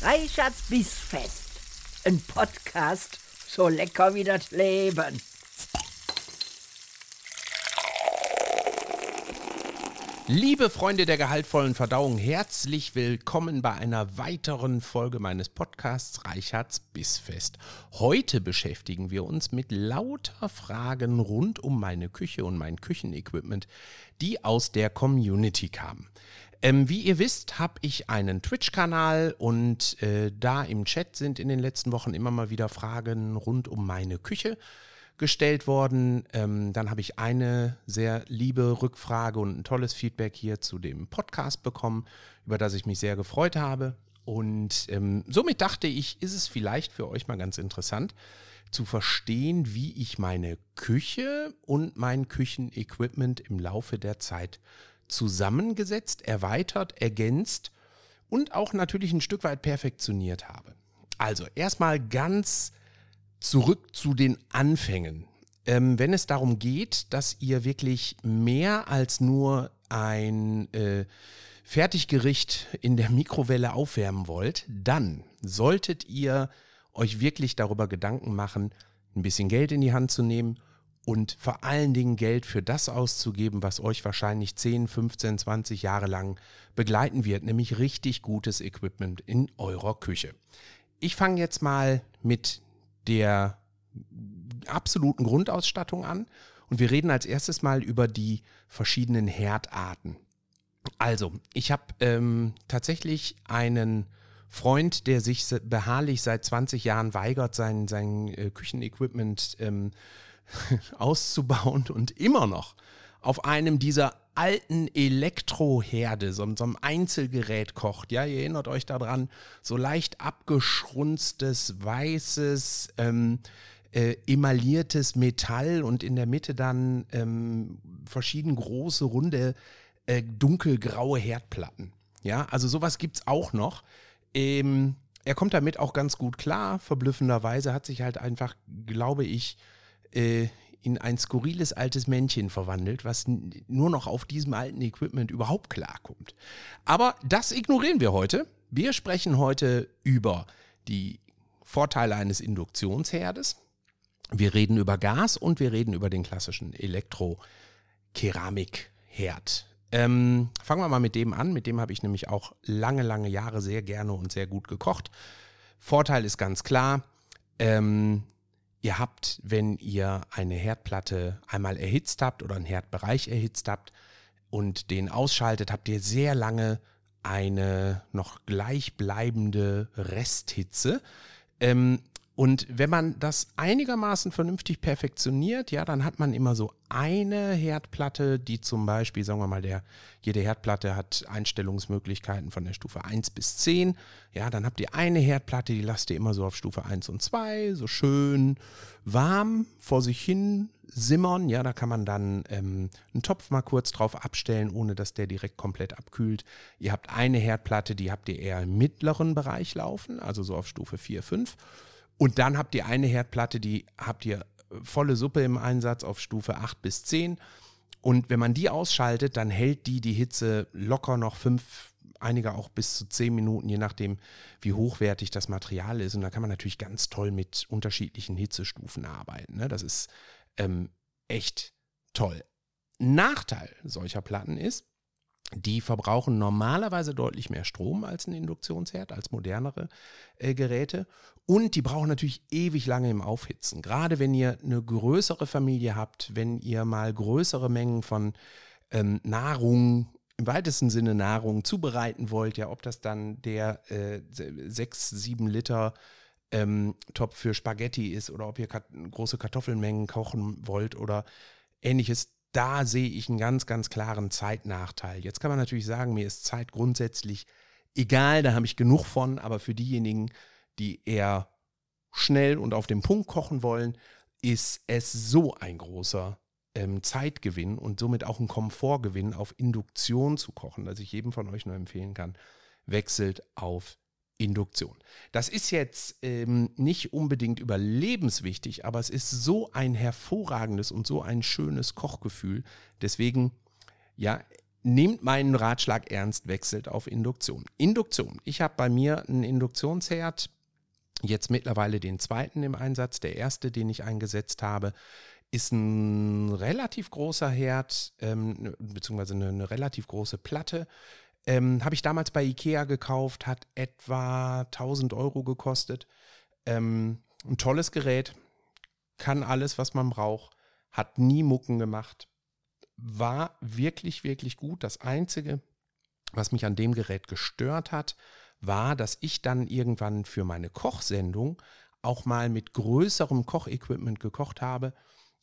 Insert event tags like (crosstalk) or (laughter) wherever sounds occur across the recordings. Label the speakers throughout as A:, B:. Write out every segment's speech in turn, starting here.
A: Reichards Bissfest. Ein Podcast so lecker wie das Leben.
B: Liebe Freunde der gehaltvollen Verdauung, herzlich willkommen bei einer weiteren Folge meines Podcasts Reichards Bissfest. Heute beschäftigen wir uns mit lauter Fragen rund um meine Küche und mein Küchenequipment, die aus der Community kamen. Ähm, wie ihr wisst, habe ich einen Twitch-Kanal und äh, da im Chat sind in den letzten Wochen immer mal wieder Fragen rund um meine Küche gestellt worden. Ähm, dann habe ich eine sehr liebe Rückfrage und ein tolles Feedback hier zu dem Podcast bekommen, über das ich mich sehr gefreut habe. Und ähm, somit dachte ich, ist es vielleicht für euch mal ganz interessant zu verstehen, wie ich meine Küche und mein Küchenequipment im Laufe der Zeit zusammengesetzt, erweitert, ergänzt und auch natürlich ein Stück weit perfektioniert habe. Also erstmal ganz zurück zu den Anfängen. Ähm, wenn es darum geht, dass ihr wirklich mehr als nur ein äh, Fertiggericht in der Mikrowelle aufwärmen wollt, dann solltet ihr euch wirklich darüber Gedanken machen, ein bisschen Geld in die Hand zu nehmen und vor allen Dingen Geld für das auszugeben, was euch wahrscheinlich 10, 15, 20 Jahre lang begleiten wird, nämlich richtig gutes Equipment in eurer Küche. Ich fange jetzt mal mit der absoluten Grundausstattung an und wir reden als erstes mal über die verschiedenen Herdarten. Also, ich habe ähm, tatsächlich einen Freund, der sich beharrlich seit 20 Jahren weigert, sein, sein äh, Küchenequipment ähm, (laughs) auszubauen und immer noch auf einem dieser alten Elektroherde, so, so einem Einzelgerät kocht. Ja, ihr erinnert euch daran, so leicht abgeschrunztes, weißes, ähm, äh, emailliertes Metall und in der Mitte dann ähm, verschieden große, runde, äh, dunkelgraue Herdplatten. Ja, also sowas gibt es auch noch. Ähm, er kommt damit auch ganz gut klar. Verblüffenderweise hat sich halt einfach, glaube ich, äh, in ein skurriles altes Männchen verwandelt, was nur noch auf diesem alten Equipment überhaupt klarkommt. Aber das ignorieren wir heute. Wir sprechen heute über die Vorteile eines Induktionsherdes. Wir reden über Gas und wir reden über den klassischen Elektro-Keramikherd. Ähm, fangen wir mal mit dem an. Mit dem habe ich nämlich auch lange, lange Jahre sehr gerne und sehr gut gekocht. Vorteil ist ganz klar, ähm, Ihr habt, wenn ihr eine Herdplatte einmal erhitzt habt oder einen Herdbereich erhitzt habt und den ausschaltet, habt ihr sehr lange eine noch gleichbleibende Resthitze. Ähm, und wenn man das einigermaßen vernünftig perfektioniert, ja, dann hat man immer so eine Herdplatte, die zum Beispiel, sagen wir mal, der, jede Herdplatte hat Einstellungsmöglichkeiten von der Stufe 1 bis 10. Ja, dann habt ihr eine Herdplatte, die lasst ihr immer so auf Stufe 1 und 2, so schön warm vor sich hin simmern. Ja, da kann man dann ähm, einen Topf mal kurz drauf abstellen, ohne dass der direkt komplett abkühlt. Ihr habt eine Herdplatte, die habt ihr eher im mittleren Bereich laufen, also so auf Stufe 4, 5. Und dann habt ihr eine Herdplatte, die habt ihr volle Suppe im Einsatz auf Stufe 8 bis 10. Und wenn man die ausschaltet, dann hält die die Hitze locker noch fünf, einige auch bis zu zehn Minuten, je nachdem, wie hochwertig das Material ist. Und da kann man natürlich ganz toll mit unterschiedlichen Hitzestufen arbeiten. Ne? Das ist ähm, echt toll. Nachteil solcher Platten ist, die verbrauchen normalerweise deutlich mehr Strom als ein Induktionsherd, als modernere äh, Geräte. Und die brauchen natürlich ewig lange im Aufhitzen. Gerade wenn ihr eine größere Familie habt, wenn ihr mal größere Mengen von ähm, Nahrung, im weitesten Sinne Nahrung zubereiten wollt, ja, ob das dann der äh, 6, 7 Liter ähm, Topf für Spaghetti ist oder ob ihr kat große Kartoffelmengen kochen wollt oder ähnliches, da sehe ich einen ganz, ganz klaren Zeitnachteil. Jetzt kann man natürlich sagen, mir ist Zeit grundsätzlich egal, da habe ich genug von, aber für diejenigen, die eher schnell und auf den Punkt kochen wollen, ist es so ein großer ähm, Zeitgewinn und somit auch ein Komfortgewinn, auf Induktion zu kochen, dass ich jedem von euch nur empfehlen kann, wechselt auf Induktion. Das ist jetzt ähm, nicht unbedingt überlebenswichtig, aber es ist so ein hervorragendes und so ein schönes Kochgefühl. Deswegen, ja, nehmt meinen Ratschlag ernst, wechselt auf Induktion. Induktion. Ich habe bei mir einen Induktionsherd, jetzt mittlerweile den zweiten im Einsatz. Der erste, den ich eingesetzt habe, ist ein relativ großer Herd, ähm, beziehungsweise eine, eine, relativ große Platte. Ähm, habe ich damals bei Ikea gekauft, hat etwa 1000 Euro gekostet. Ähm, ein tolles Gerät, kann alles, was man braucht, hat nie Mucken gemacht, war wirklich, wirklich gut. Das Einzige, was mich an dem Gerät gestört hat, war, dass ich dann irgendwann für meine Kochsendung auch mal mit größerem Kochequipment gekocht habe.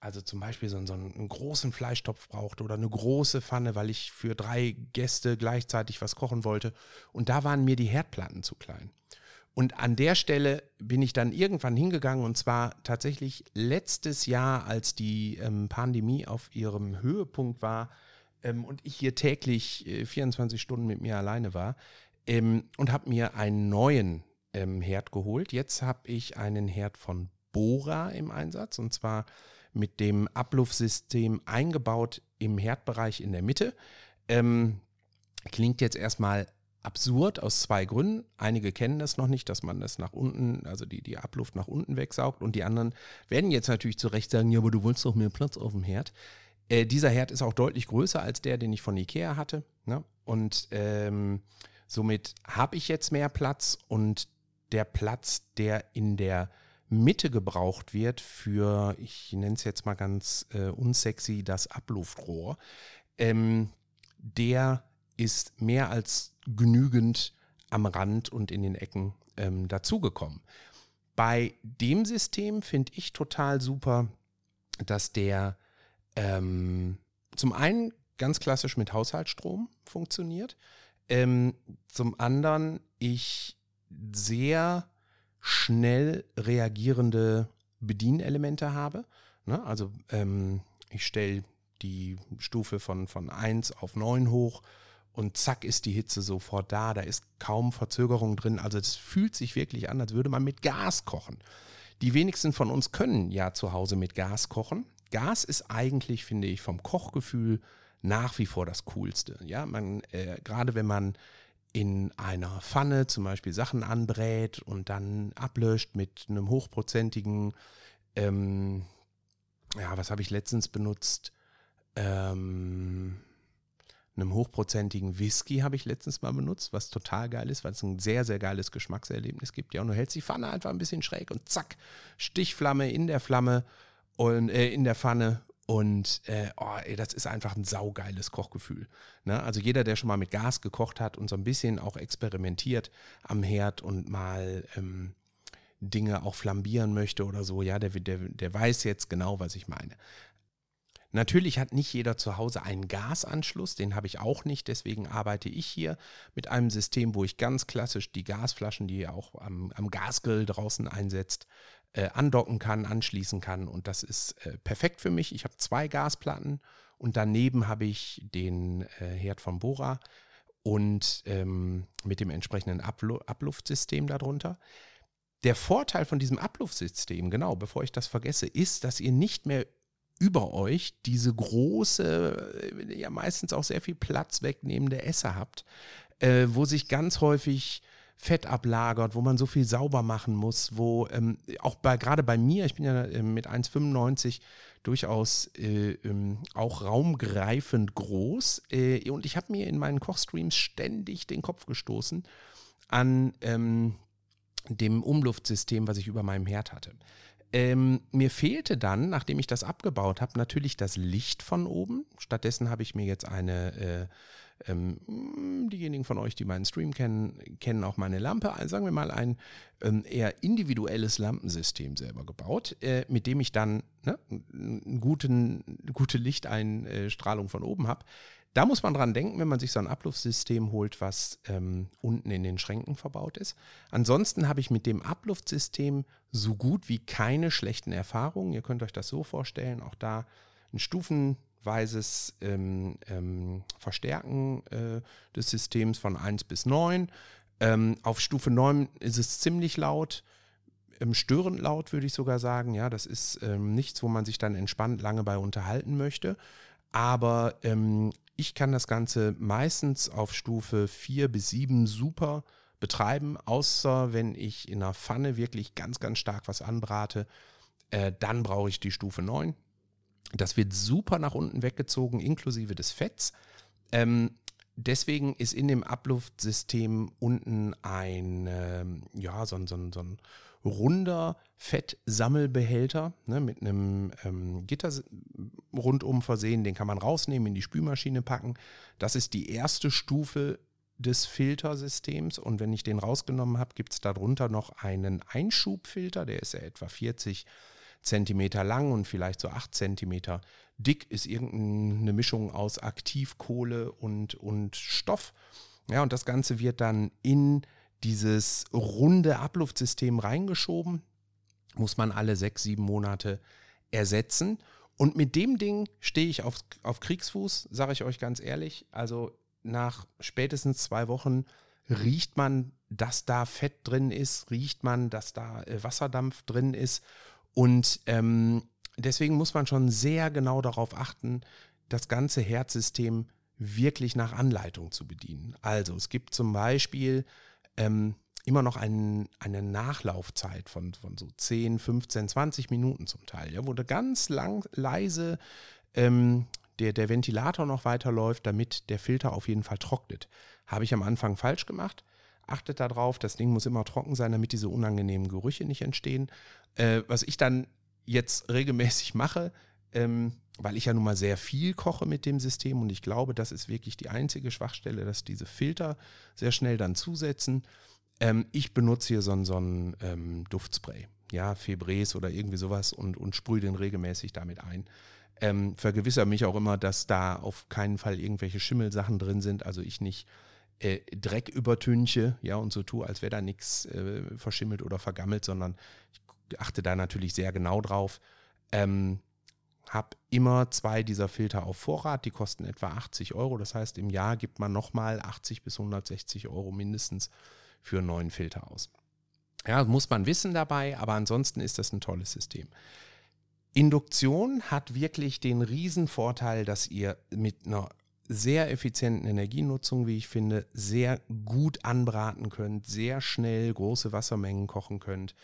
B: Also zum Beispiel so, so einen, großen Fleischtopf brauchte oder eine große Pfanne, weil ich für drei Gäste gleichzeitig was kochen wollte. Und da waren mir die Herdplatten zu klein. Und an der Stelle bin ich dann irgendwann hingegangen und zwar tatsächlich letztes Jahr, als die ähm, Pandemie auf ihrem Höhepunkt war ähm, und ich hier täglich äh, 24 Stunden mit mir alleine war ähm, und habe mir einen neuen ähm, Herd geholt. Jetzt habe ich einen Herd von Bora im Einsatz und zwar mit dem Abluftsystem eingebaut im Herdbereich in der Mitte. Ähm, klingt jetzt erstmal absurd aus zwei Gründen. Einige kennen das noch nicht, dass man das nach unten, also die, die Abluft nach unten wegsaugt. Und die anderen werden jetzt natürlich zu Recht sagen, ja, aber du wolltest doch mehr Platz auf dem Herd. Äh, dieser Herd ist auch deutlich größer als der, den ich von Ikea hatte. Ne? Und ähm, somit habe ich jetzt mehr Platz und der Platz, der in der Mitte gebraucht wird für, ich nenne es jetzt mal ganz äh, unsexy, das Abluftrohr, ähm, der ist mehr als genügend am Rand und in den Ecken ähm, dazugekommen. Bei dem System finde ich total super, dass der ähm, zum einen ganz klassisch mit Haushaltsstrom funktioniert, ähm, zum anderen ich sehr schnell reagierende Bedienelemente habe. Ne? Also ähm, ich stelle die Stufe von, von 1 auf 9 hoch und zack ist die Hitze sofort da. Da ist kaum Verzögerung drin. Also es fühlt sich wirklich an, als würde man mit Gas kochen. Die wenigsten von uns können ja zu Hause mit Gas kochen. Gas ist eigentlich, finde ich, vom Kochgefühl nach wie vor das Coolste. Ja, man, äh, gerade wenn man in einer Pfanne zum Beispiel Sachen anbrät und dann ablöscht mit einem hochprozentigen, ähm, ja, was habe ich letztens benutzt? Ähm, einem hochprozentigen Whisky habe ich letztens mal benutzt, was total geil ist, weil es ein sehr, sehr geiles Geschmackserlebnis gibt. Ja, und du hältst die Pfanne einfach ein bisschen schräg und zack, Stichflamme in der Flamme und äh, in der Pfanne. Und äh, oh, ey, das ist einfach ein saugeiles Kochgefühl. Ne? Also jeder, der schon mal mit Gas gekocht hat und so ein bisschen auch experimentiert am Herd und mal ähm, Dinge auch flambieren möchte oder so, ja, der, der, der weiß jetzt genau, was ich meine. Natürlich hat nicht jeder zu Hause einen Gasanschluss, den habe ich auch nicht. Deswegen arbeite ich hier mit einem System, wo ich ganz klassisch die Gasflaschen, die ihr auch am, am Gasgrill draußen einsetzt, äh, andocken kann, anschließen kann. Und das ist äh, perfekt für mich. Ich habe zwei Gasplatten und daneben habe ich den äh, Herd von Bora und ähm, mit dem entsprechenden Ablu Abluftsystem darunter. Der Vorteil von diesem Abluftsystem, genau, bevor ich das vergesse, ist, dass ihr nicht mehr über euch diese große, äh, ja meistens auch sehr viel Platz wegnehmende Esse habt, äh, wo sich ganz häufig Fett ablagert, wo man so viel sauber machen muss, wo ähm, auch bei, gerade bei mir, ich bin ja äh, mit 1,95 durchaus äh, ähm, auch raumgreifend groß äh, und ich habe mir in meinen Kochstreams ständig den Kopf gestoßen an ähm, dem Umluftsystem, was ich über meinem Herd hatte. Ähm, mir fehlte dann, nachdem ich das abgebaut habe, natürlich das Licht von oben. Stattdessen habe ich mir jetzt eine, äh, ähm, diejenigen von euch, die meinen Stream kennen, kennen auch meine Lampe, also sagen wir mal ein ähm, eher individuelles Lampensystem selber gebaut, äh, mit dem ich dann ne, eine gute Lichteinstrahlung von oben habe. Da muss man dran denken, wenn man sich so ein Abluftsystem holt, was ähm, unten in den Schränken verbaut ist. Ansonsten habe ich mit dem Abluftsystem so gut wie keine schlechten Erfahrungen. Ihr könnt euch das so vorstellen, auch da ein stufenweises ähm, ähm, Verstärken äh, des Systems von 1 bis 9. Ähm, auf Stufe 9 ist es ziemlich laut ähm, störend laut, würde ich sogar sagen. Ja, das ist ähm, nichts, wo man sich dann entspannt lange bei unterhalten möchte. Aber ähm, ich kann das Ganze meistens auf Stufe 4 bis 7 super betreiben, außer wenn ich in einer Pfanne wirklich ganz, ganz stark was anbrate. Äh, dann brauche ich die Stufe 9. Das wird super nach unten weggezogen, inklusive des Fetts. Ähm, deswegen ist in dem Abluftsystem unten ein, ähm, ja, so, so, so ein runder Fettsammelbehälter ne, mit einem ähm, Gitter rundum versehen. Den kann man rausnehmen, in die Spülmaschine packen. Das ist die erste Stufe des Filtersystems. Und wenn ich den rausgenommen habe, gibt es darunter noch einen Einschubfilter. Der ist ja etwa 40 Zentimeter lang und vielleicht so 8 Zentimeter dick. Ist irgendeine Mischung aus Aktivkohle und, und Stoff. Ja, und das Ganze wird dann in dieses runde Abluftsystem reingeschoben. Muss man alle sechs, sieben Monate ersetzen. Und mit dem Ding stehe ich auf, auf Kriegsfuß, sage ich euch ganz ehrlich. Also nach spätestens zwei Wochen riecht man, dass da Fett drin ist, riecht man, dass da äh, Wasserdampf drin ist. Und ähm, deswegen muss man schon sehr genau darauf achten, das ganze Herzsystem wirklich nach Anleitung zu bedienen. Also es gibt zum Beispiel ähm, immer noch ein, eine Nachlaufzeit von, von so 10, 15, 20 Minuten zum Teil, ja, wo da ganz lang, leise ähm, der, der Ventilator noch weiterläuft, damit der Filter auf jeden Fall trocknet. Habe ich am Anfang falsch gemacht. Achtet darauf, das Ding muss immer trocken sein, damit diese unangenehmen Gerüche nicht entstehen. Äh, was ich dann jetzt regelmäßig mache, ähm, weil ich ja nun mal sehr viel koche mit dem System und ich glaube, das ist wirklich die einzige Schwachstelle, dass diese Filter sehr schnell dann zusetzen. Ähm, ich benutze hier so, so ein ähm, Duftspray, ja, Febreze oder irgendwie sowas und, und sprühe den regelmäßig damit ein. Ähm, vergewissere mich auch immer, dass da auf keinen Fall irgendwelche Schimmelsachen drin sind, also ich nicht äh, Dreck übertünche, ja, und so tue, als wäre da nichts äh, verschimmelt oder vergammelt, sondern ich achte da natürlich sehr genau drauf. Ähm, habe immer zwei dieser Filter auf Vorrat, die kosten etwa 80 Euro. Das heißt, im Jahr gibt man nochmal 80 bis 160 Euro mindestens für einen neuen Filter aus. Ja, muss man wissen dabei, aber ansonsten ist das ein tolles System. Induktion hat wirklich den Riesenvorteil, dass ihr mit einer sehr effizienten Energienutzung, wie ich finde, sehr gut anbraten könnt, sehr schnell große Wassermengen kochen könnt.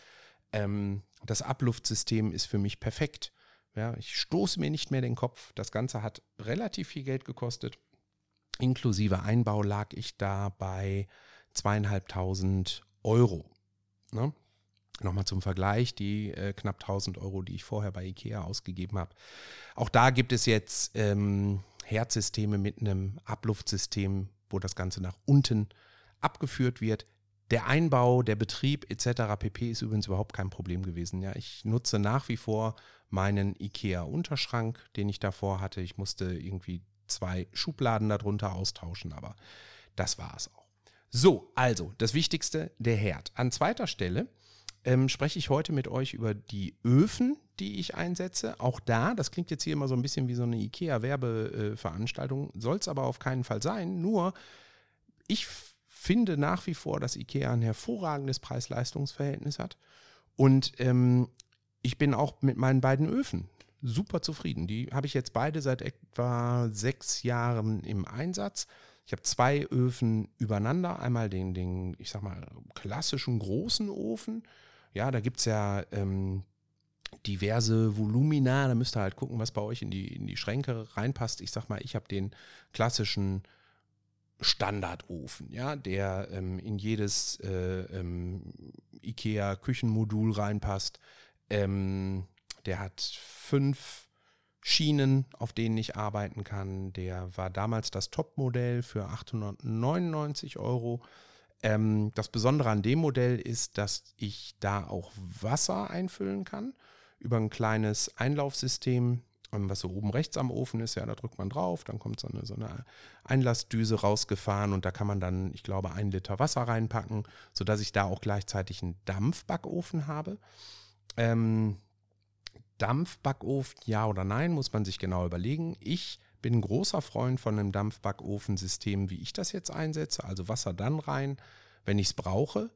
B: Ähm, das Abluftsystem ist für mich perfekt. Ja, ich stoße mir nicht mehr den Kopf. Das Ganze hat relativ viel Geld gekostet. Inklusive Einbau lag ich da bei zweieinhalbtausend Euro. Ne? Nochmal zum Vergleich, die äh, knapp 1000 Euro, die ich vorher bei Ikea ausgegeben habe. Auch da gibt es jetzt ähm, Herzsysteme mit einem Abluftsystem, wo das Ganze nach unten abgeführt wird. Der Einbau, der Betrieb etc. pp. ist übrigens überhaupt kein Problem gewesen. Ja, ich nutze nach wie vor meinen IKEA-Unterschrank, den ich davor hatte. Ich musste irgendwie zwei Schubladen darunter austauschen, aber das war es auch. So, also das Wichtigste, der Herd. An zweiter Stelle ähm, spreche ich heute mit euch über die Öfen, die ich einsetze. Auch da, das klingt jetzt hier immer so ein bisschen wie so eine IKEA-Werbeveranstaltung, soll es aber auf keinen Fall sein. Nur, ich finde nach wie vor, dass IKEA ein hervorragendes Preis-Leistungs-Verhältnis hat. Und ähm, ich bin auch mit meinen beiden Öfen super zufrieden. Die habe ich jetzt beide seit etwa sechs Jahren im Einsatz. Ich habe zwei Öfen übereinander. Einmal den, den, ich sag mal, klassischen großen Ofen. Ja, da gibt es ja ähm, diverse Volumina. Da müsst ihr halt gucken, was bei euch in die, in die Schränke reinpasst. Ich sag mal, ich habe den klassischen Standardofen, ja, der ähm, in jedes äh, ähm, IKEA-Küchenmodul reinpasst. Ähm, der hat fünf Schienen, auf denen ich arbeiten kann. Der war damals das Topmodell für 899 Euro. Ähm, das Besondere an dem Modell ist, dass ich da auch Wasser einfüllen kann über ein kleines Einlaufsystem was so oben rechts am Ofen ist, ja, da drückt man drauf, dann kommt so eine, so eine Einlassdüse rausgefahren und da kann man dann, ich glaube, ein Liter Wasser reinpacken, sodass ich da auch gleichzeitig einen Dampfbackofen habe. Ähm, Dampfbackofen, ja oder nein, muss man sich genau überlegen. Ich bin ein großer Freund von einem Dampfbackofensystem, wie ich das jetzt einsetze, also Wasser dann rein, wenn ich es brauche.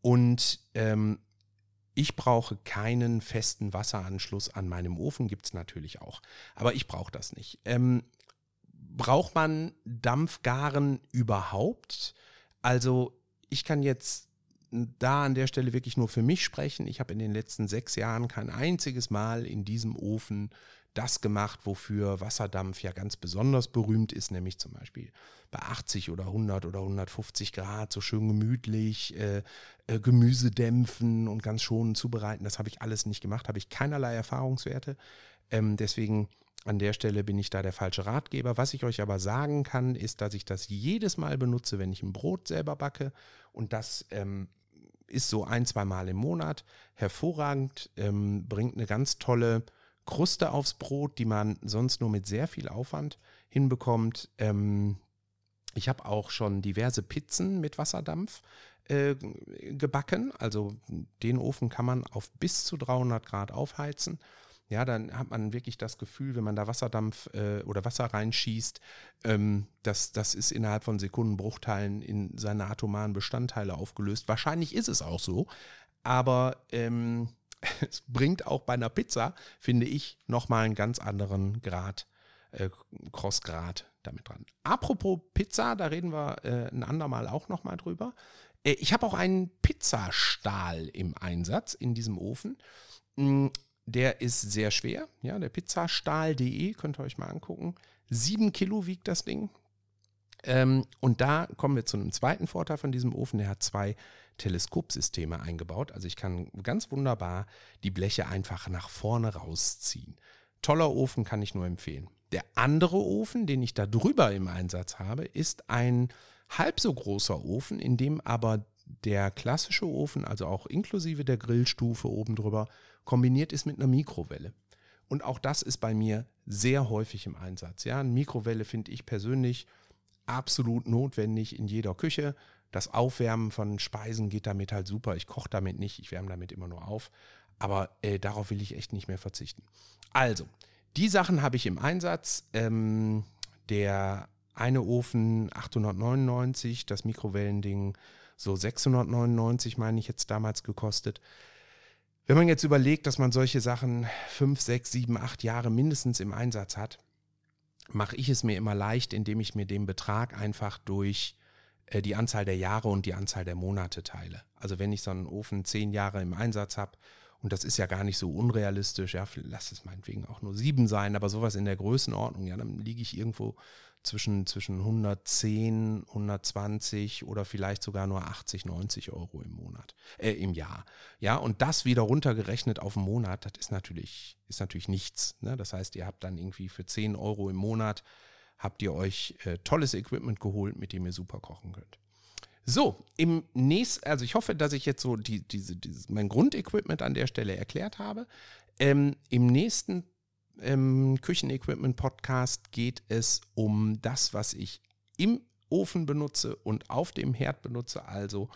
B: Und ähm, ich brauche keinen festen Wasseranschluss an meinem Ofen, gibt es natürlich auch. Aber ich brauche das nicht. Ähm, braucht man Dampfgaren überhaupt? Also ich kann jetzt da an der Stelle wirklich nur für mich sprechen. Ich habe in den letzten sechs Jahren kein einziges Mal in diesem Ofen das gemacht, wofür Wasserdampf ja ganz besonders berühmt ist, nämlich zum Beispiel bei 80 oder 100 oder 150 Grad, so schön gemütlich, äh, äh, Gemüse dämpfen und ganz schonend zubereiten. Das habe ich alles nicht gemacht, habe ich keinerlei Erfahrungswerte. Ähm, deswegen an der Stelle bin ich da der falsche Ratgeber. Was ich euch aber sagen kann, ist, dass ich das jedes Mal benutze, wenn ich ein Brot selber backe. Und das ähm, ist so ein, zwei Mal im Monat hervorragend, ähm, bringt eine ganz tolle Kruste aufs Brot, die man sonst nur mit sehr viel Aufwand hinbekommt. Ähm, ich habe auch schon diverse Pizzen mit Wasserdampf äh, gebacken. Also den Ofen kann man auf bis zu 300 Grad aufheizen. Ja, dann hat man wirklich das Gefühl, wenn man da Wasserdampf äh, oder Wasser reinschießt, ähm, dass das ist innerhalb von Sekundenbruchteilen in seine atomaren Bestandteile aufgelöst. Wahrscheinlich ist es auch so, aber ähm, (laughs) es bringt auch bei einer Pizza, finde ich, nochmal einen ganz anderen Grad, äh, Crossgrad damit dran. Apropos Pizza, da reden wir äh, ein andermal auch nochmal drüber. Äh, ich habe auch einen Pizzastahl im Einsatz in diesem Ofen. Mm, der ist sehr schwer. Ja, der Pizzastahl.de könnt ihr euch mal angucken. Sieben Kilo wiegt das Ding. Ähm, und da kommen wir zu einem zweiten Vorteil von diesem Ofen. Der hat zwei Teleskopsysteme eingebaut. Also ich kann ganz wunderbar die Bleche einfach nach vorne rausziehen. Toller Ofen kann ich nur empfehlen. Der andere Ofen, den ich da drüber im Einsatz habe, ist ein halb so großer Ofen, in dem aber der klassische Ofen, also auch inklusive der Grillstufe oben drüber, kombiniert ist mit einer Mikrowelle. Und auch das ist bei mir sehr häufig im Einsatz. Ja, eine Mikrowelle finde ich persönlich absolut notwendig in jeder Küche. Das Aufwärmen von Speisen geht damit halt super. Ich koche damit nicht, ich wärme damit immer nur auf. Aber äh, darauf will ich echt nicht mehr verzichten. Also, die Sachen habe ich im Einsatz. Ähm, der eine Ofen 899, das Mikrowellending so 699, meine ich jetzt damals gekostet. Wenn man jetzt überlegt, dass man solche Sachen 5, 6, 7, 8 Jahre mindestens im Einsatz hat, mache ich es mir immer leicht, indem ich mir den Betrag einfach durch äh, die Anzahl der Jahre und die Anzahl der Monate teile. Also wenn ich so einen Ofen zehn Jahre im Einsatz habe, und das ist ja gar nicht so unrealistisch, ja, lass es meinetwegen auch nur sieben sein, aber sowas in der Größenordnung, ja, dann liege ich irgendwo zwischen, zwischen 110, 120 oder vielleicht sogar nur 80, 90 Euro im Monat, äh, im Jahr. Ja, und das wieder runtergerechnet auf einen Monat, das ist natürlich, ist natürlich nichts. Ne? Das heißt, ihr habt dann irgendwie für 10 Euro im Monat habt ihr euch äh, tolles Equipment geholt, mit dem ihr super kochen könnt. So, im nächsten, also ich hoffe, dass ich jetzt so die, diese, dieses, mein Grundequipment an der Stelle erklärt habe. Ähm, Im nächsten ähm, Küchenequipment-Podcast geht es um das, was ich im Ofen benutze und auf dem Herd benutze, also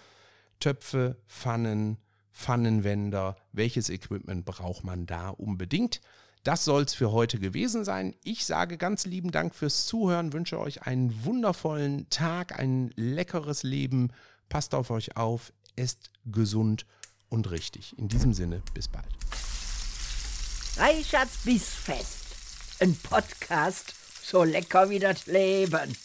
B: Töpfe, Pfannen, Pfannenwender, welches Equipment braucht man da unbedingt. Das soll es für heute gewesen sein. Ich sage ganz lieben Dank fürs Zuhören, wünsche euch einen wundervollen Tag, ein leckeres Leben. Passt auf euch auf, esst gesund und richtig. In diesem Sinne, bis bald.
A: Reichards Bissfest. Ein Podcast so lecker wie das Leben.